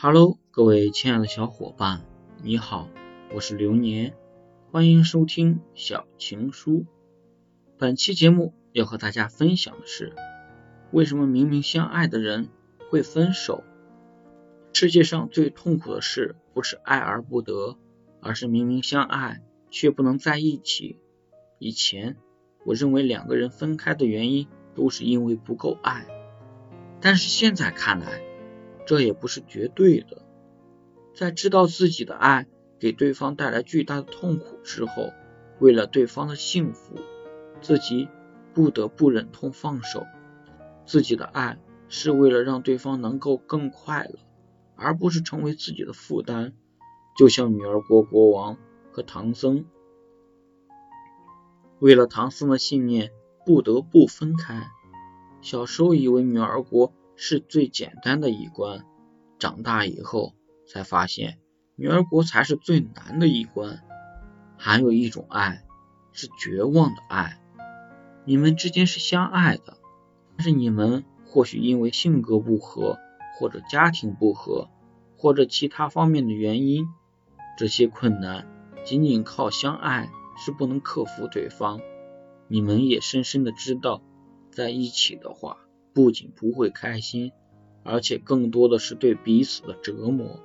Hello，各位亲爱的小伙伴，你好，我是流年，欢迎收听小情书。本期节目要和大家分享的是，为什么明明相爱的人会分手？世界上最痛苦的事不是爱而不得，而是明明相爱却不能在一起。以前我认为两个人分开的原因都是因为不够爱，但是现在看来。这也不是绝对的，在知道自己的爱给对方带来巨大的痛苦之后，为了对方的幸福，自己不得不忍痛放手。自己的爱是为了让对方能够更快乐，而不是成为自己的负担。就像女儿国国王和唐僧，为了唐僧的信念不得不分开。小时候以为女儿国。是最简单的一关，长大以后才发现，女儿国才是最难的一关。还有一种爱是绝望的爱，你们之间是相爱的，但是你们或许因为性格不合，或者家庭不合，或者其他方面的原因，这些困难仅仅靠相爱是不能克服对方。你们也深深的知道，在一起的话。不仅不会开心，而且更多的是对彼此的折磨。